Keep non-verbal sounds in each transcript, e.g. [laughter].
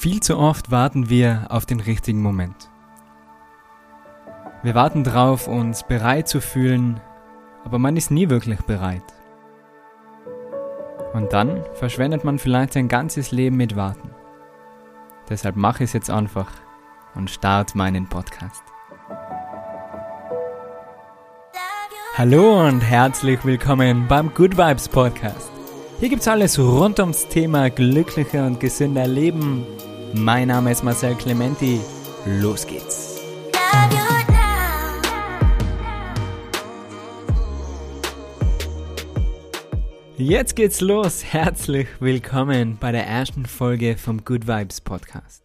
Viel zu oft warten wir auf den richtigen Moment. Wir warten darauf, uns bereit zu fühlen, aber man ist nie wirklich bereit. Und dann verschwendet man vielleicht sein ganzes Leben mit Warten. Deshalb mache ich es jetzt einfach und starte meinen Podcast. Hallo und herzlich willkommen beim Good Vibes Podcast. Hier gibt's alles rund ums Thema glücklicher und gesünder Leben mein Name ist Marcel Clementi. Los geht's. Jetzt geht's los. Herzlich willkommen bei der ersten Folge vom Good Vibes Podcast.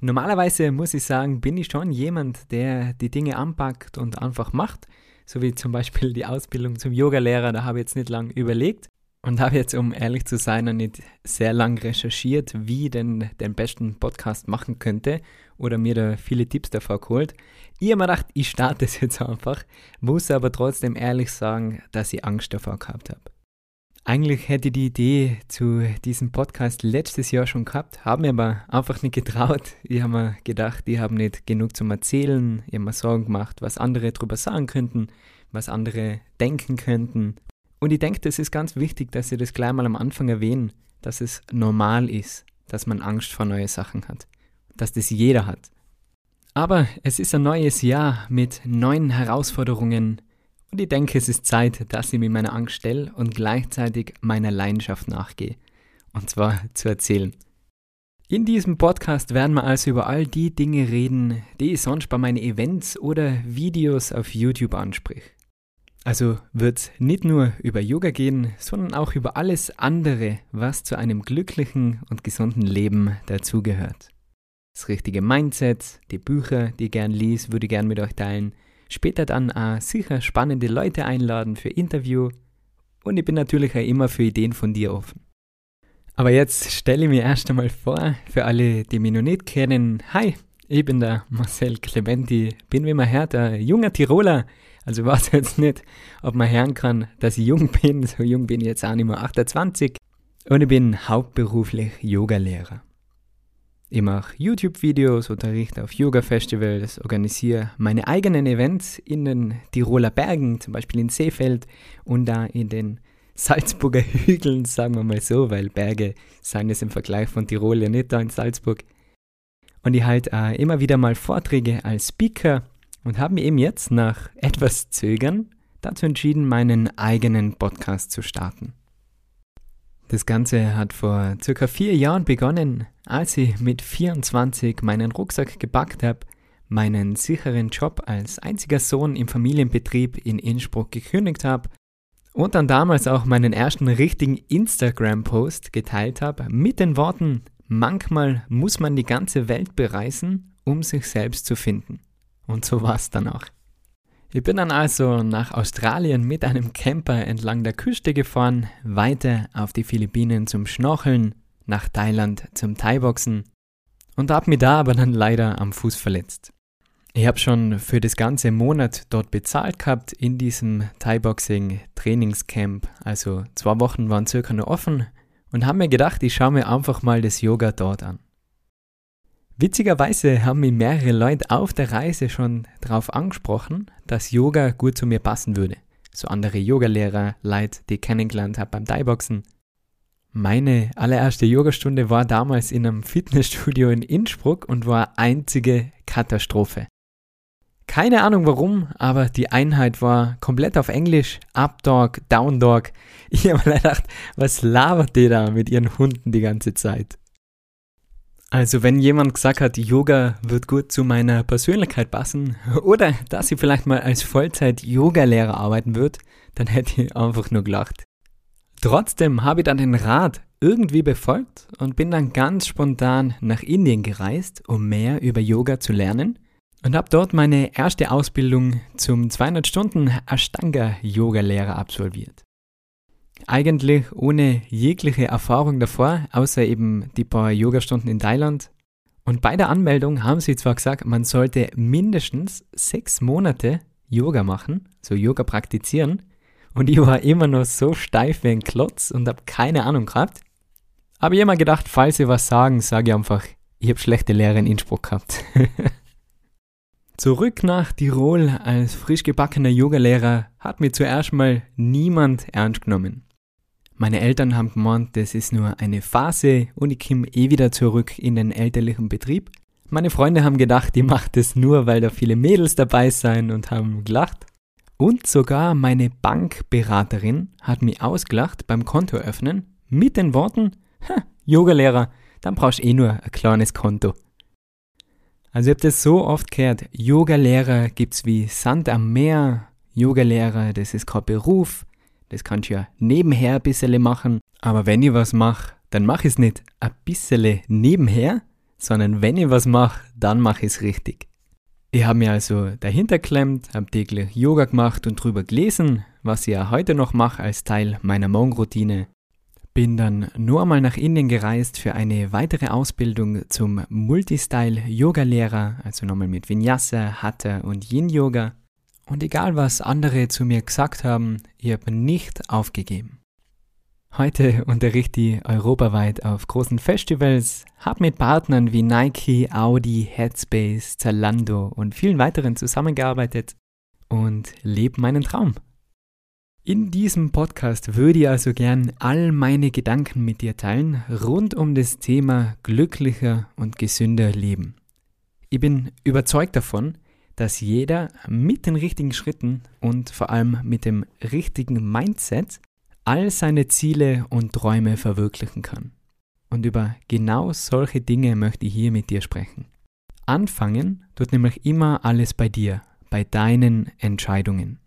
Normalerweise muss ich sagen, bin ich schon jemand, der die Dinge anpackt und einfach macht. So wie zum Beispiel die Ausbildung zum Yogalehrer, da habe ich jetzt nicht lange überlegt und habe jetzt, um ehrlich zu sein, noch nicht sehr lang recherchiert, wie denn den besten Podcast machen könnte oder mir da viele Tipps davor geholt. Ich habe mir gedacht, ich starte es jetzt einfach, muss aber trotzdem ehrlich sagen, dass ich Angst davor gehabt habe. Eigentlich hätte ich die Idee zu diesem Podcast letztes Jahr schon gehabt, habe mir aber einfach nicht getraut. Ich habe mir gedacht, ich habe nicht genug zum Erzählen. Ich habe mir Sorgen gemacht, was andere darüber sagen könnten, was andere denken könnten und ich denke, das ist ganz wichtig, dass Sie das gleich mal am Anfang erwähnen, dass es normal ist, dass man Angst vor neuen Sachen hat. Dass das jeder hat. Aber es ist ein neues Jahr mit neuen Herausforderungen und ich denke, es ist Zeit, dass ich mir meiner Angst stelle und gleichzeitig meiner Leidenschaft nachgehe. Und zwar zu erzählen. In diesem Podcast werden wir also über all die Dinge reden, die ich sonst bei meinen Events oder Videos auf YouTube ansprich. Also wird es nicht nur über Yoga gehen, sondern auch über alles andere, was zu einem glücklichen und gesunden Leben dazugehört. Das richtige Mindset, die Bücher, die ich gern lies, würde ich gern mit euch teilen. Später dann auch sicher spannende Leute einladen für Interview. Und ich bin natürlich auch immer für Ideen von dir offen. Aber jetzt stelle ich mir erst einmal vor, für alle, die mich noch nicht kennen. Hi, ich bin der Marcel Clementi, bin wie man hört, ein junger Tiroler, also weiß jetzt nicht, ob man hören kann, dass ich jung bin. So jung bin ich jetzt auch nicht mehr 28. Und ich bin hauptberuflich Yogalehrer. Ich mache YouTube-Videos, unterrichte auf Yoga-Festivals, organisiere meine eigenen Events in den Tiroler Bergen, zum Beispiel in Seefeld und da in den Salzburger [laughs] Hügeln, sagen wir mal so, weil Berge sind es im Vergleich von Tirol ja nicht da in Salzburg. Und ich halte äh, immer wieder mal Vorträge als Speaker und habe mir eben jetzt nach etwas Zögern dazu entschieden, meinen eigenen Podcast zu starten. Das Ganze hat vor circa vier Jahren begonnen, als ich mit 24 meinen Rucksack gepackt habe, meinen sicheren Job als einziger Sohn im Familienbetrieb in Innsbruck gekündigt habe und dann damals auch meinen ersten richtigen Instagram-Post geteilt habe mit den Worten, manchmal muss man die ganze Welt bereisen, um sich selbst zu finden. Und so war es dann auch. Ich bin dann also nach Australien mit einem Camper entlang der Küste gefahren, weiter auf die Philippinen zum Schnorcheln, nach Thailand zum Thai-Boxen und habe mich da aber dann leider am Fuß verletzt. Ich habe schon für das ganze Monat dort bezahlt gehabt in diesem Thai-Boxing Trainingscamp, also zwei Wochen waren circa nur offen und habe mir gedacht, ich schaue mir einfach mal das Yoga dort an. Witzigerweise haben mich mehrere Leute auf der Reise schon darauf angesprochen, dass Yoga gut zu mir passen würde. So andere Yogalehrer, Leute, die ich kennengelernt habe beim Thai-Boxen. Meine allererste Yogastunde war damals in einem Fitnessstudio in Innsbruck und war einzige Katastrophe. Keine Ahnung warum, aber die Einheit war komplett auf Englisch, Up Dog, Down Dog. Ich habe mir gedacht, was labert die da mit ihren Hunden die ganze Zeit? Also wenn jemand gesagt hat, Yoga wird gut zu meiner Persönlichkeit passen [laughs] oder dass sie vielleicht mal als Vollzeit-Yoga-Lehrer arbeiten wird, dann hätte ich einfach nur gelacht. Trotzdem habe ich dann den Rat irgendwie befolgt und bin dann ganz spontan nach Indien gereist, um mehr über Yoga zu lernen und habe dort meine erste Ausbildung zum 200 Stunden Ashtanga Yoga Lehrer absolviert eigentlich ohne jegliche Erfahrung davor, außer eben die paar Yogastunden in Thailand. Und bei der Anmeldung haben sie zwar gesagt, man sollte mindestens sechs Monate Yoga machen, so Yoga praktizieren. Und ich war immer noch so steif wie ein Klotz und habe keine Ahnung gehabt. Aber ich habe mir gedacht, falls sie was sagen, sage ich einfach, Ich habe schlechte Lehre in Innsbruck gehabt. [laughs] Zurück nach Tirol als frisch gebackener Yogalehrer hat mir zuerst mal niemand ernst genommen. Meine Eltern haben gemeint, das ist nur eine Phase und ich komme eh wieder zurück in den elterlichen Betrieb. Meine Freunde haben gedacht, ich mache das nur, weil da viele Mädels dabei sein und haben gelacht. Und sogar meine Bankberaterin hat mich ausgelacht beim Konto öffnen mit den Worten, Yogalehrer, dann brauchst du eh nur ein kleines Konto. Also ich habe das so oft gehört, Yogalehrer gibt's wie Sand am Meer, Yogalehrer, das ist kein Beruf, das kannst du ja nebenher ein bisschen machen. Aber wenn ich was mache, dann mache ich es nicht ein bisschen nebenher, sondern wenn ich was mache, dann mache ich es richtig. Ich habe mir also dahinter klemmt, habe täglich Yoga gemacht und drüber gelesen, was ich ja heute noch mache als Teil meiner Morgenroutine. Bin dann nur einmal nach Indien gereist für eine weitere Ausbildung zum Multistyle Yoga Lehrer, also nochmal mit Vinyasa, Hatha und Yin Yoga. Und egal was andere zu mir gesagt haben, ich habe nicht aufgegeben. Heute unterrichte ich europaweit auf großen Festivals, habe mit Partnern wie Nike, Audi, Headspace, Zalando und vielen weiteren zusammengearbeitet und lebe meinen Traum. In diesem Podcast würde ich also gern all meine Gedanken mit dir teilen rund um das Thema glücklicher und gesünder Leben. Ich bin überzeugt davon, dass jeder mit den richtigen Schritten und vor allem mit dem richtigen Mindset all seine Ziele und Träume verwirklichen kann. Und über genau solche Dinge möchte ich hier mit dir sprechen. Anfangen tut nämlich immer alles bei dir, bei deinen Entscheidungen.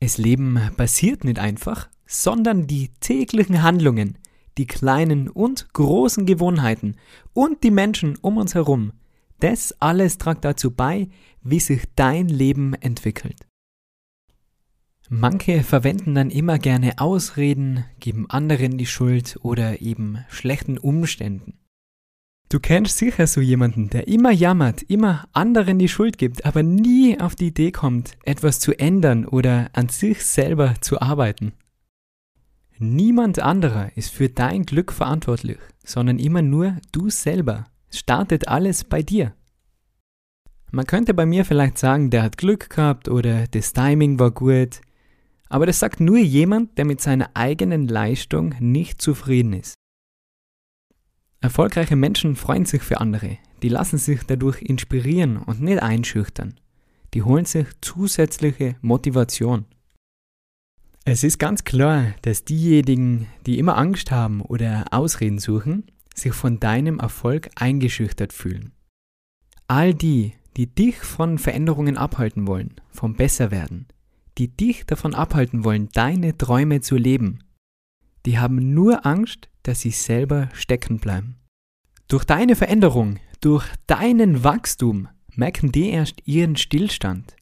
Es Leben passiert nicht einfach, sondern die täglichen Handlungen, die kleinen und großen Gewohnheiten und die Menschen um uns herum, das alles tragt dazu bei, wie sich dein Leben entwickelt. Manche verwenden dann immer gerne Ausreden, geben anderen die Schuld oder eben schlechten Umständen. Du kennst sicher so jemanden, der immer jammert, immer anderen die Schuld gibt, aber nie auf die Idee kommt, etwas zu ändern oder an sich selber zu arbeiten. Niemand anderer ist für dein Glück verantwortlich, sondern immer nur du selber. Startet alles bei dir. Man könnte bei mir vielleicht sagen, der hat Glück gehabt oder das Timing war gut, aber das sagt nur jemand, der mit seiner eigenen Leistung nicht zufrieden ist. Erfolgreiche Menschen freuen sich für andere, die lassen sich dadurch inspirieren und nicht einschüchtern. Die holen sich zusätzliche Motivation. Es ist ganz klar, dass diejenigen, die immer Angst haben oder Ausreden suchen, sich von deinem Erfolg eingeschüchtert fühlen. All die, die dich von Veränderungen abhalten wollen, vom Besserwerden, die dich davon abhalten wollen, deine Träume zu leben, die haben nur Angst, dass sie selber stecken bleiben. Durch deine Veränderung, durch deinen Wachstum merken die erst ihren Stillstand.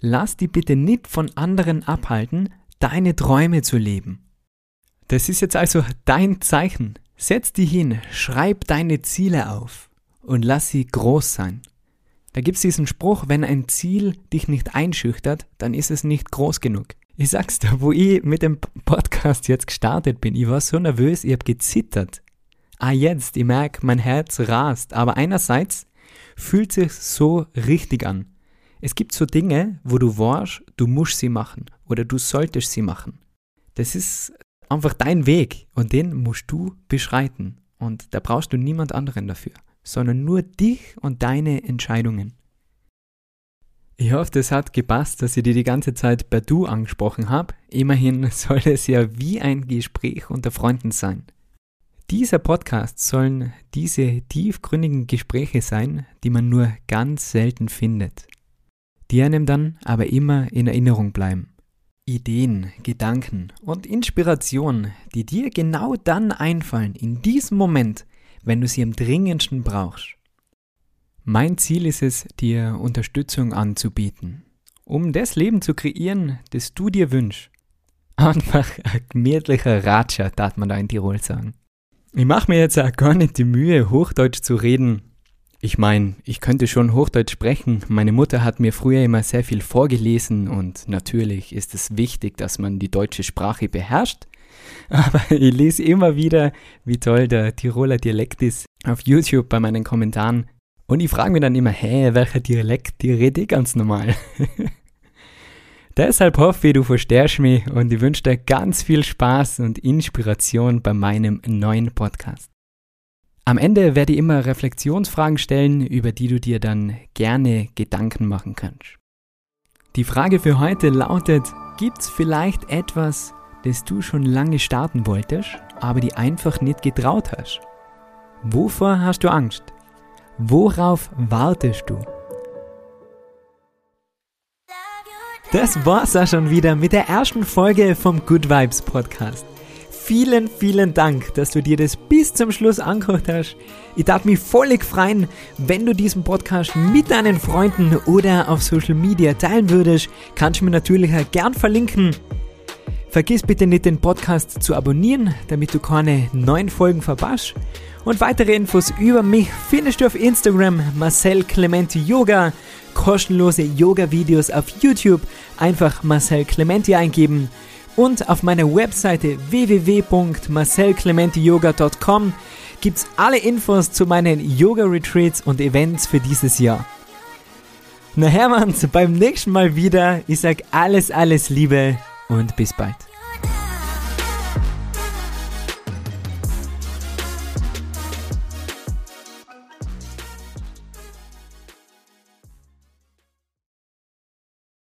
Lass die bitte nicht von anderen abhalten, deine Träume zu leben. Das ist jetzt also dein Zeichen. Setz dich hin, schreib deine Ziele auf und lass sie groß sein. Da gibt es diesen Spruch, wenn ein Ziel dich nicht einschüchtert, dann ist es nicht groß genug. Ich sag's dir, wo ich mit dem Podcast jetzt gestartet bin, ich war so nervös, ich habe gezittert. Ah, jetzt, ich merke, mein Herz rast, aber einerseits fühlt sich so richtig an. Es gibt so Dinge, wo du weißt, du musst sie machen oder du solltest sie machen. Das ist einfach dein Weg und den musst du beschreiten. Und da brauchst du niemand anderen dafür sondern nur dich und deine Entscheidungen. Ich hoffe, das hat gepasst, dass ich dir die ganze Zeit per Du angesprochen habe. Immerhin [laughs] soll es ja wie ein Gespräch unter Freunden sein. Dieser Podcast sollen diese tiefgründigen Gespräche sein, die man nur ganz selten findet, die einem dann aber immer in Erinnerung bleiben. Ideen, Gedanken und Inspiration, die dir genau dann einfallen, in diesem Moment, wenn du sie am dringendsten brauchst. Mein Ziel ist es, dir Unterstützung anzubieten, um das Leben zu kreieren, das du dir wünschst. Einfach ein gemütlicher Ratscher, darf man da in Tirol sagen. Ich mache mir jetzt auch gar nicht die Mühe, Hochdeutsch zu reden. Ich meine, ich könnte schon Hochdeutsch sprechen. Meine Mutter hat mir früher immer sehr viel vorgelesen und natürlich ist es wichtig, dass man die deutsche Sprache beherrscht. [laughs] Aber ich lese immer wieder, wie toll der Tiroler Dialekt ist auf YouTube bei meinen Kommentaren. Und ich frage mich dann immer, hä, welcher Dialekt? Die rede ich ganz normal. [laughs] Deshalb hoffe ich, du verstehst mich und ich wünsche dir ganz viel Spaß und Inspiration bei meinem neuen Podcast. Am Ende werde ich immer Reflexionsfragen stellen, über die du dir dann gerne Gedanken machen kannst. Die Frage für heute lautet, gibt es vielleicht etwas, das du schon lange starten wolltest, aber die einfach nicht getraut hast? Wovor hast du Angst? Worauf wartest du? Das war's auch schon wieder mit der ersten Folge vom Good Vibes Podcast. Vielen, vielen Dank, dass du dir das bis zum Schluss angehört hast. Ich darf mich völlig freuen, wenn du diesen Podcast mit deinen Freunden oder auf Social Media teilen würdest. Kannst du mir natürlich auch gern verlinken. Vergiss bitte nicht den Podcast zu abonnieren, damit du keine neuen Folgen verpasst. Und weitere Infos über mich findest du auf Instagram Marcel Clementi Yoga, kostenlose Yoga-Videos auf YouTube, einfach Marcel Clementi eingeben und auf meiner Webseite www.marcelclementiyoga.com gibt's alle Infos zu meinen Yoga-Retreats und Events für dieses Jahr. Na Hermann, beim nächsten Mal wieder. Ich sag alles, alles Liebe und bis bald.